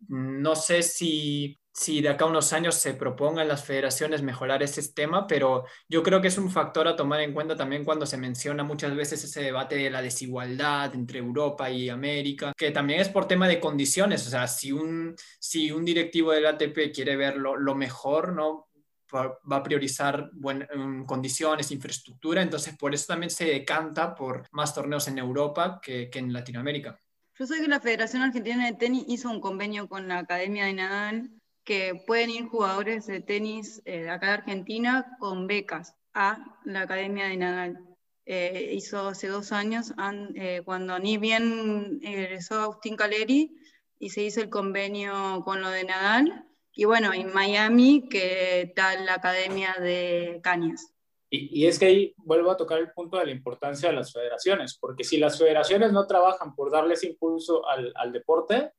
no sé si si de acá a unos años se propongan las federaciones mejorar ese tema, pero yo creo que es un factor a tomar en cuenta también cuando se menciona muchas veces ese debate de la desigualdad entre Europa y América, que también es por tema de condiciones, o sea, si un, si un directivo del ATP quiere ver lo, mejor, ¿no? va a priorizar buen, condiciones, infraestructura, entonces por eso también se decanta por más torneos en Europa que, que en Latinoamérica. Yo sé que la Federación Argentina de Tenis hizo un convenio con la Academia de Nadal que pueden ir jugadores de tenis eh, acá de Argentina con becas a la Academia de Nadal. Eh, hizo hace dos años, eh, cuando ni bien egresó Agustín Caleri, y se hizo el convenio con lo de Nadal. Y bueno, en Miami, que está la Academia de Cañas. Y, es que ahí vuelvo a tocar el punto de la importancia de las federaciones, porque si las federaciones no trabajan por darles impulso al deporte,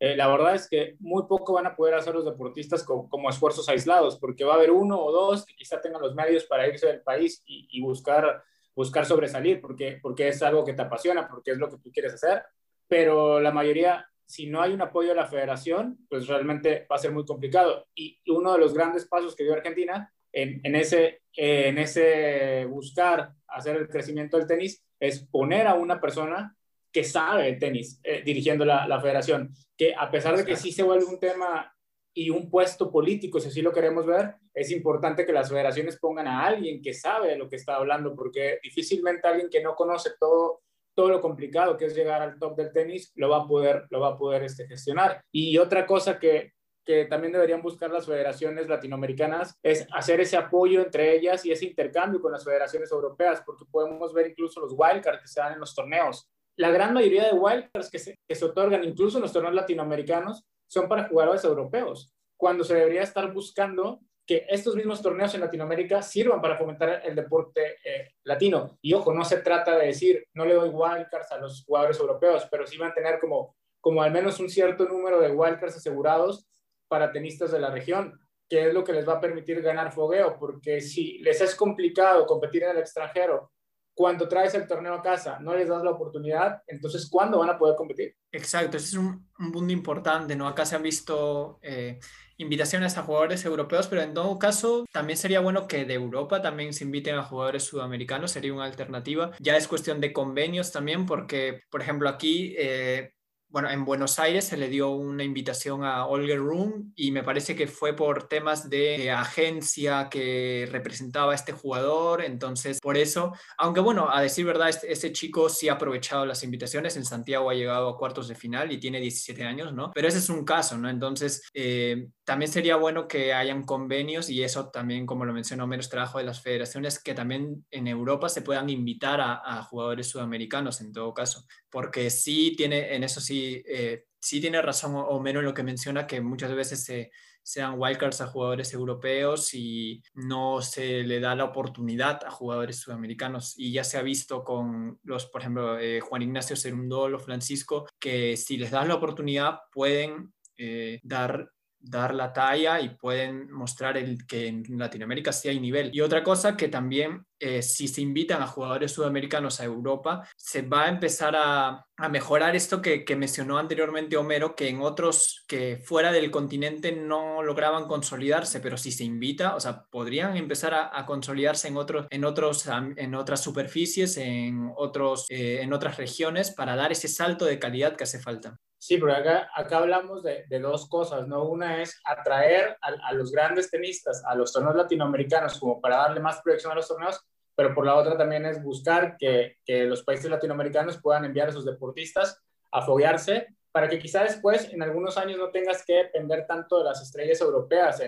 eh, la verdad es que muy poco van a poder hacer los deportistas como, esfuerzos aislados, porque va a haber uno o dos que quizá tengan los medios para irse del país y, buscar, buscar sobresalir, porque, porque es algo que te apasiona, porque es lo que tú quieres hacer, pero la mayoría, si no hay un apoyo de la federación, pues realmente va a ser muy complicado. Y uno de los grandes pasos que dio Argentina en, ese, en ese buscar hacer el crecimiento del tenis es poner a una persona que sabe de tenis eh, dirigiendo la, la, federación, que a pesar de que sí se vuelve un tema y un puesto político, si así lo queremos ver, es importante que las federaciones pongan a alguien que sabe de lo que está hablando, porque difícilmente alguien que no conoce todo, todo lo complicado que es llegar al top del tenis lo va a poder, lo va a poder este, gestionar. Y otra cosa que, que también deberían buscar las federaciones latinoamericanas es hacer ese apoyo entre ellas y ese intercambio con las federaciones europeas, porque podemos ver incluso los wildcards que se dan en los torneos la gran mayoría de wildcards que se, otorgan, incluso en los torneos latinoamericanos, son para jugadores europeos, cuando se debería estar buscando que estos mismos torneos en Latinoamérica sirvan para fomentar el deporte eh, latino. Y ojo, no se trata de decir, no le doy wildcards a los jugadores europeos, pero sí mantener como, como al menos un cierto número de wildcards asegurados para tenistas de la región, que es lo que les va a permitir ganar fogueo, porque si les es complicado competir en el extranjero cuando traes el torneo a casa no les das la oportunidad, entonces ¿cuándo van a poder competir? Exacto, ese es un, un punto importante, ¿no? Acá se han visto eh, invitaciones a jugadores europeos, pero en todo caso también sería bueno que de Europa también se inviten a jugadores sudamericanos, sería una alternativa. Ya es cuestión de convenios también, porque, por ejemplo, aquí... Eh, bueno, en Buenos Aires se le dio una invitación a Olger Room y me parece que fue por temas de agencia que representaba a este jugador, entonces por eso, aunque bueno, a decir verdad, este, este, chico sí ha aprovechado las invitaciones, en Santiago ha llegado a cuartos de final y tiene 17 años, ¿no? Pero ese es un caso, ¿no? Entonces, eh, también sería bueno que hayan convenios y eso también, como lo mencionó menos trabajo de las federaciones, que también en Europa se puedan invitar a, a jugadores sudamericanos en todo caso, porque sí tiene, en eso sí eh, sí, tiene razón o, menos lo que menciona, que muchas veces se, se dan wildcards a jugadores europeos y no se le da la oportunidad a jugadores sudamericanos. Y ya se ha visto con los, por ejemplo, eh, Juan Ignacio Cerundolo, Francisco, que si les das la oportunidad pueden eh, dar dar la talla y pueden mostrar el, que en Latinoamérica sí hay nivel. Y otra cosa que también, eh, si se invitan a jugadores sudamericanos a Europa, se va a empezar a, a mejorar esto que, que, mencionó anteriormente Homero, que en otros que fuera del continente no lograban consolidarse, pero si se invita, o sea, podrían empezar a, a consolidarse en, otros, en, otros, en otras superficies, en, otros, eh, en otras regiones, para dar ese salto de calidad que hace falta. Sí, pero acá, acá hablamos de, de, dos cosas, ¿no? Una es atraer a, a, los grandes tenistas a los torneos latinoamericanos como para darle más proyección a los torneos, pero por la otra también es buscar que, que los países latinoamericanos puedan enviar a sus deportistas a foguearse para que quizá después, en algunos años, no tengas que depender tanto de las estrellas europeas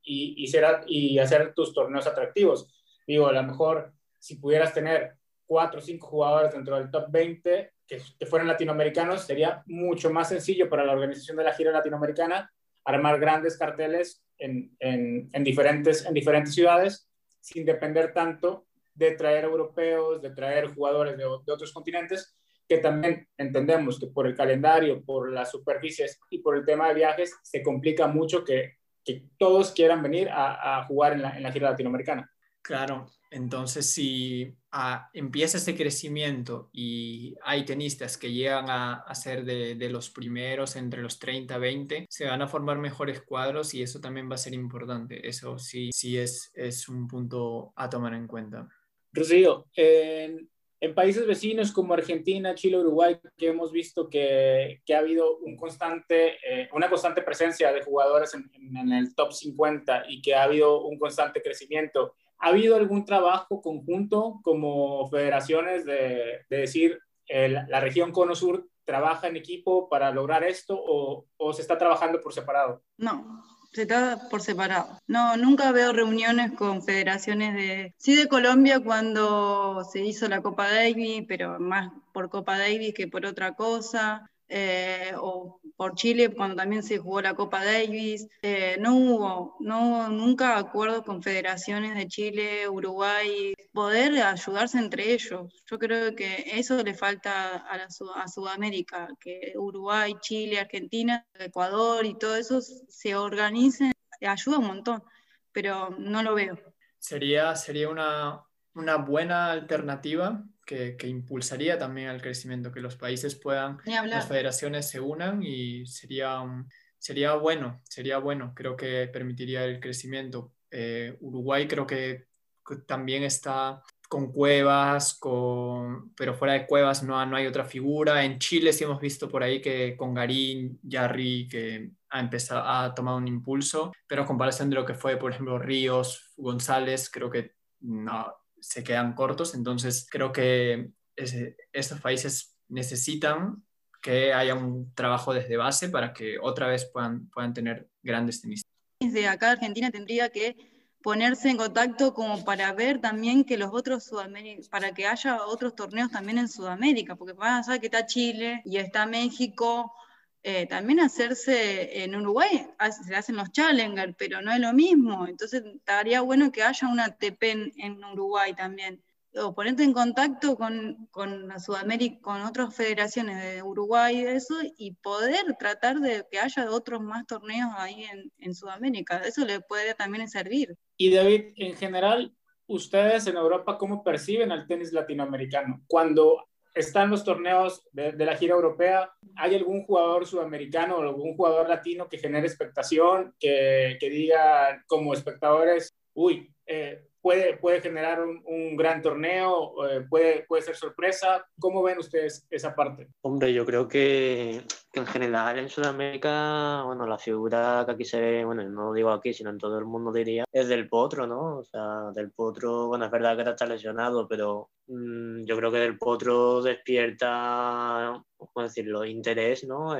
y, y, ser, y hacer tus torneos atractivos. Digo, a lo mejor si pudieras tener cuatro o cinco jugadores dentro del top 20 que, que, fueran latinoamericanos, sería mucho más sencillo para la organización de la gira latinoamericana armar grandes carteles en, en, en, diferentes, en diferentes ciudades sin depender tanto de traer europeos, de traer jugadores de, de otros continentes, que también entendemos que por el calendario, por las superficies y por el tema de viajes, se complica mucho que, que todos quieran venir a, a jugar en la, en la gira latinoamericana. Claro, entonces si ah, empieza este crecimiento y hay tenistas que llegan a, a ser de, de, los primeros entre los 30, 20, se van a formar mejores cuadros y eso también va a ser importante. Eso sí, sí es, es un punto a tomar en cuenta. Rocío, en, en países vecinos como Argentina, Chile, Uruguay, que hemos visto que, que ha habido un constante, eh, una constante presencia de jugadores en, en el top 50 y que ha habido un constante crecimiento ¿Ha habido algún trabajo conjunto como federaciones de, de decir el, la región Cono Sur trabaja en equipo para lograr esto o, o, se está trabajando por separado? No, se está por separado. No, nunca veo reuniones con federaciones de... Sí de Colombia cuando se hizo la Copa Davis, pero más por Copa Davis que por otra cosa eh, o por Chile cuando también se jugó la Copa Davis. Eh, no hubo, no nunca acuerdos con federaciones de Chile, Uruguay, poder ayudarse entre ellos. Yo creo que eso le falta a, la, a Sudamérica, que Uruguay, Chile, Argentina, Ecuador y todo eso se organicen, ayuda un montón, pero no lo veo. Sería, sería una, una buena alternativa que, que, impulsaría también al crecimiento, que los países puedan, las federaciones se unan y sería, sería bueno, sería bueno, creo que permitiría el crecimiento. Eh, Uruguay creo que también está con cuevas, con, pero fuera de cuevas no, no hay otra figura. En Chile sí hemos visto por ahí que con Garín, Yarri, que ha empezado, ha tomado un impulso, pero a comparación de lo que fue, por ejemplo, Ríos, González, creo que no, se quedan cortos. Entonces, creo que ese, estos países necesitan que haya un trabajo desde base para que otra vez puedan, puedan tener grandes tenistas. Desde acá Argentina tendría que ponerse en contacto como para ver también que los otros Sudamérica, para que haya otros torneos también en Sudamérica, porque van a saber que está Chile y está México, eh, también hacerse en Uruguay, se hacen los Challenger, pero no es lo mismo. Entonces estaría bueno que haya una ATP en, Uruguay también. O ponerte en contacto con, con Sudamérica, con otras federaciones de Uruguay y eso, y poder tratar de que haya otros más torneos ahí en, en Sudamérica. Eso le puede también servir. Y David, en general, ustedes en Europa cómo perciben el tenis latinoamericano. Cuando están los torneos de, la gira europea, ¿hay algún jugador sudamericano o algún jugador latino que genere expectación, que, que diga como espectadores, uy, eh, puede, puede generar un, gran torneo, eh, puede, puede ser sorpresa. ¿Cómo ven ustedes esa parte? Hombre, yo creo que, en general en Sudamérica, bueno, la figura que aquí se ve, bueno, no digo aquí, sino en todo el mundo diría, es del Potro, ¿no? O sea, del Potro, bueno, es verdad que ahora está lesionado, pero mm, yo creo que del Potro despierta, ¿cómo decirlo?, interés, ¿no?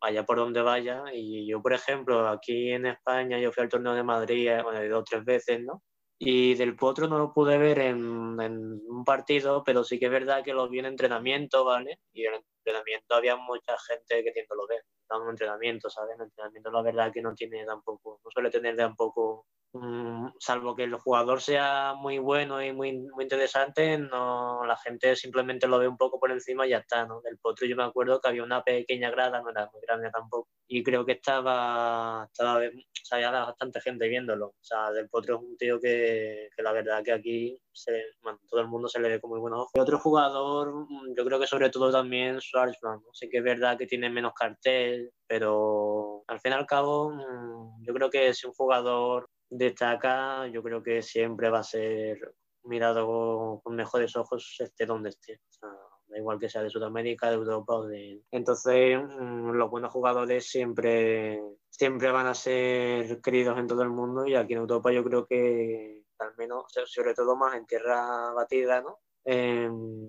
vaya por donde vaya. Y yo, por ejemplo, aquí en España, yo fui al torneo de Madrid, bueno, dos o tres veces, ¿no? Y del Potro no lo pude ver en, un partido, pero sí que es verdad que lo vi en entrenamiento, ¿vale? Y en entrenamiento había mucha gente que lo ver, dando entrenamiento, ¿sabes? En entrenamiento la verdad que no tiene tampoco, no suele tener tampoco salvo que el jugador sea muy bueno y muy, muy interesante, no, la gente simplemente lo ve un poco por encima y ya está, ¿no? Del Potro yo me acuerdo que había una pequeña grada, no era muy grande tampoco, y creo que estaba, estaba bastante gente viéndolo, o sea, Del Potro es un tío que, que la verdad que aquí se, bueno, todo el mundo se le ve como muy buenos ojos. Otro jugador, mm, yo creo que sobre todo también Schwarzman, ¿no? sí que es verdad que tiene menos cartel, pero al fin y al cabo mm, yo creo que si un jugador destaca, yo creo que siempre va a ser mirado con mejores ojos esté donde esté. Igual que sea de Sudamérica, de Europa o de... Entonces, mm, los buenos jugadores siempre, siempre van a ser queridos en todo el mundo y aquí en Europa yo creo que, al menos, sobre todo más en tierra batida, ¿no? Em,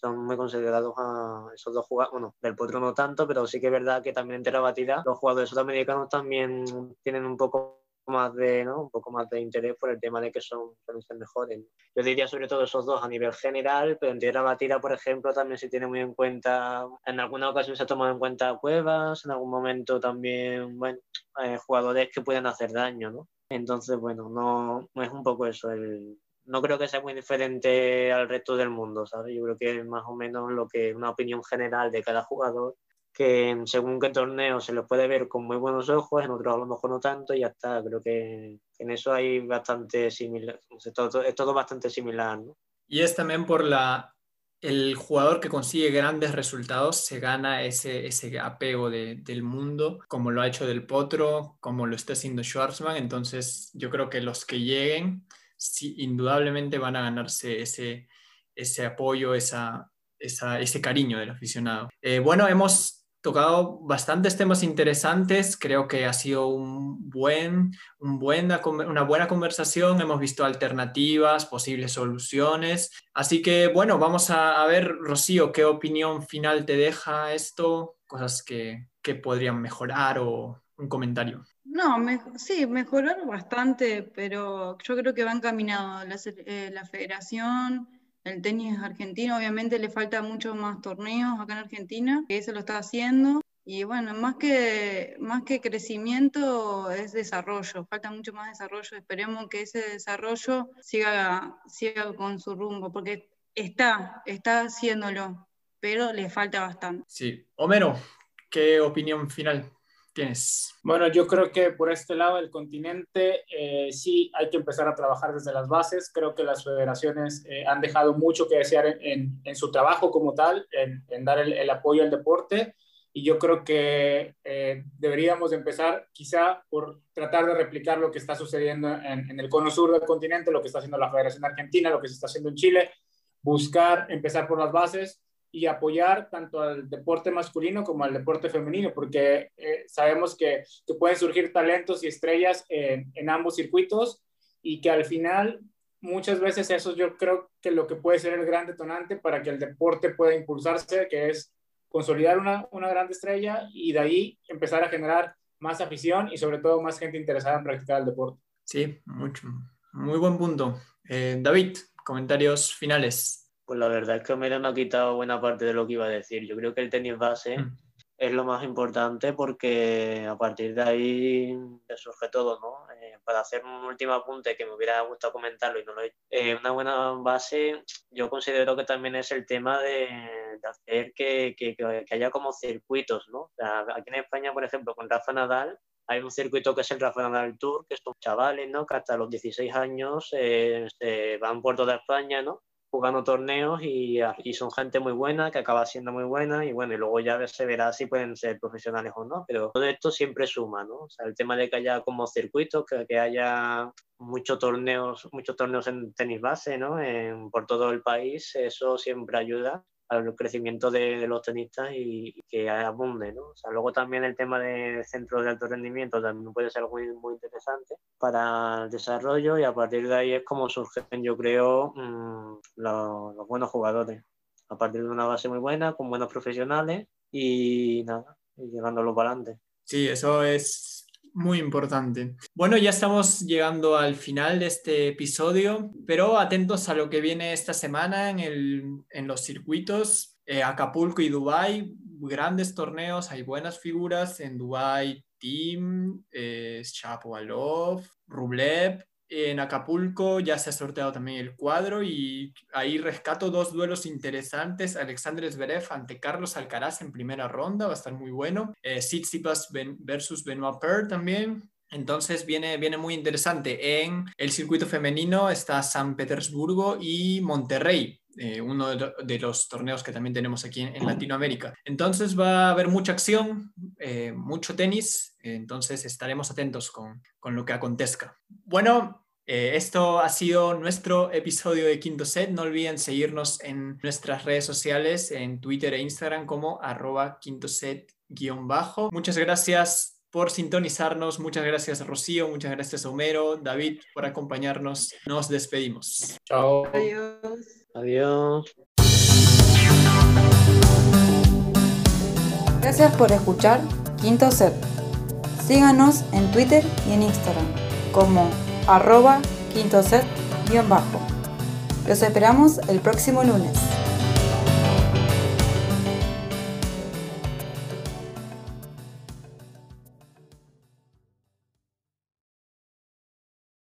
son muy considerados a esos dos jugadores, bueno, del Potro no tanto, pero sí que es verdad que también en tierra batida los jugadores sudamericanos también tienen un poco más de, ¿no? Un poco más de interés por el tema de que son, son mejores. Yo diría sobre todo esos dos a nivel general, pero en tierra batida, por ejemplo, también se tiene muy en cuenta, en alguna ocasión se ha tomado en cuenta cuevas, en algún momento también, bueno, eh, jugadores que pueden hacer daño, ¿no? Entonces, bueno, no, no es un poco eso, el, no creo que sea muy diferente al resto del mundo, ¿sabes? Yo creo que es más o menos lo que una opinión general de cada jugador que según qué torneo se los puede ver con muy buenos ojos, en otros a lo mejor no tanto, y ya está. Creo que en eso hay bastante similar, es todo, es todo bastante similar. ¿no? Y es también por la, el jugador que consigue grandes resultados se gana ese, ese apego de, del mundo, como lo ha hecho Del Potro, como lo está haciendo Schwarzman. Entonces, yo creo que los que lleguen, sí, indudablemente van a ganarse ese, ese apoyo, esa, esa, ese cariño del aficionado. Eh, bueno, hemos tocado bastantes temas interesantes. Creo que ha sido un buen, un una buena conversación. Hemos visto alternativas, posibles soluciones. Así que, bueno, vamos a, ver, Rocío, qué opinión final te deja esto, cosas que, que podrían mejorar o un comentario. No, sí, mejorar bastante, pero yo creo que va encaminado la, eh, la federación el tenis argentino obviamente le falta mucho más torneos acá en Argentina, que eso lo está haciendo. Y bueno, más que, más que crecimiento es desarrollo, falta mucho más desarrollo. Esperemos que ese desarrollo siga, siga con su rumbo, porque está, está haciéndolo, pero le falta bastante. Sí. Homero, ¿qué opinión final? Tienes? Bueno, yo creo que por este lado del continente eh, sí hay que empezar a trabajar desde las bases. Creo que las federaciones eh, han dejado mucho que desear en, en, su trabajo como tal, en, en dar el, el, apoyo al deporte. Y yo creo que eh, deberíamos empezar quizá por tratar de replicar lo que está sucediendo en, en el cono sur del continente, lo que está haciendo la Federación Argentina, lo que se está haciendo en Chile, buscar empezar por las bases y apoyar tanto al deporte masculino como al deporte femenino, porque eh, sabemos que, que, pueden surgir talentos y estrellas en, ambos circuitos y que al final muchas veces eso yo creo que lo que puede ser el gran detonante para que el deporte pueda impulsarse, que es consolidar una, una gran estrella y de ahí empezar a generar más afición y sobre todo más gente interesada en practicar el deporte. Sí, mucho. Muy buen punto. Eh, David, comentarios finales. Pues la verdad es que Homero me ha quitado buena parte de lo que iba a decir. Yo creo que el tenis base mm. es lo más importante porque a partir de ahí surge todo, ¿no? Eh, para hacer un último apunte que me hubiera gustado comentarlo y no lo he eh, una buena base yo considero que también es el tema de, de hacer que, que, que, haya como circuitos, ¿no? O sea, aquí en España, por ejemplo, con Rafa Nadal hay un circuito que es el Rafa Nadal Tour, que son chavales, ¿no? Que hasta los 16 años eh, se van por toda España, ¿no? Jugando torneos y, son gente muy buena, que acaba siendo muy buena y bueno, y luego ya se verá si pueden ser profesionales o no, pero todo esto siempre suma, ¿no? O sea, el tema de que haya como circuitos, que, que haya muchos torneos, muchos torneos en tenis base, ¿no? En, por todo el país, eso siempre ayuda al crecimiento de, los tenistas y, que abunde, ¿no? O sea, luego también el tema de centros de alto rendimiento también puede ser muy, muy interesante para el desarrollo y a partir de ahí es como surgen, yo creo, mm, los, buenos jugadores. A partir de una base muy buena, con buenos profesionales y nada, y llevándolo para adelante. Sí, eso es muy importante. Bueno, ya estamos llegando al final de este episodio, pero atentos a lo que viene esta semana en, el, en los circuitos. Eh, Acapulco y Dubai, grandes torneos, hay buenas figuras en Dubai. Team, eh, Shapovalov, Rublev, en Acapulco ya se ha sorteado también el cuadro y ahí rescato dos duelos interesantes. Alexander Zverev ante Carlos Alcaraz en primera ronda, va a estar muy bueno. Eh, versus Benoit Paire también. Entonces viene, viene muy interesante. En el circuito femenino está San Petersburgo y Monterrey, eh, uno de, los torneos que también tenemos aquí en, Latinoamérica. Entonces va a haber mucha acción, eh, mucho tenis, entonces estaremos atentos con, con lo que acontezca. Bueno, eh, esto ha sido nuestro episodio de Quinto Set. No olviden seguirnos en nuestras redes sociales, en Twitter e Instagram como arroba quinto set guion bajo. Muchas gracias por sintonizarnos. Muchas gracias Rocío, muchas gracias Homero, David por acompañarnos. Nos despedimos. Chao. Adiós. Adiós. Gracias por escuchar Quinto Set. Síganos en Twitter y en Instagram como arroba quinto set bajo. Los esperamos el próximo lunes.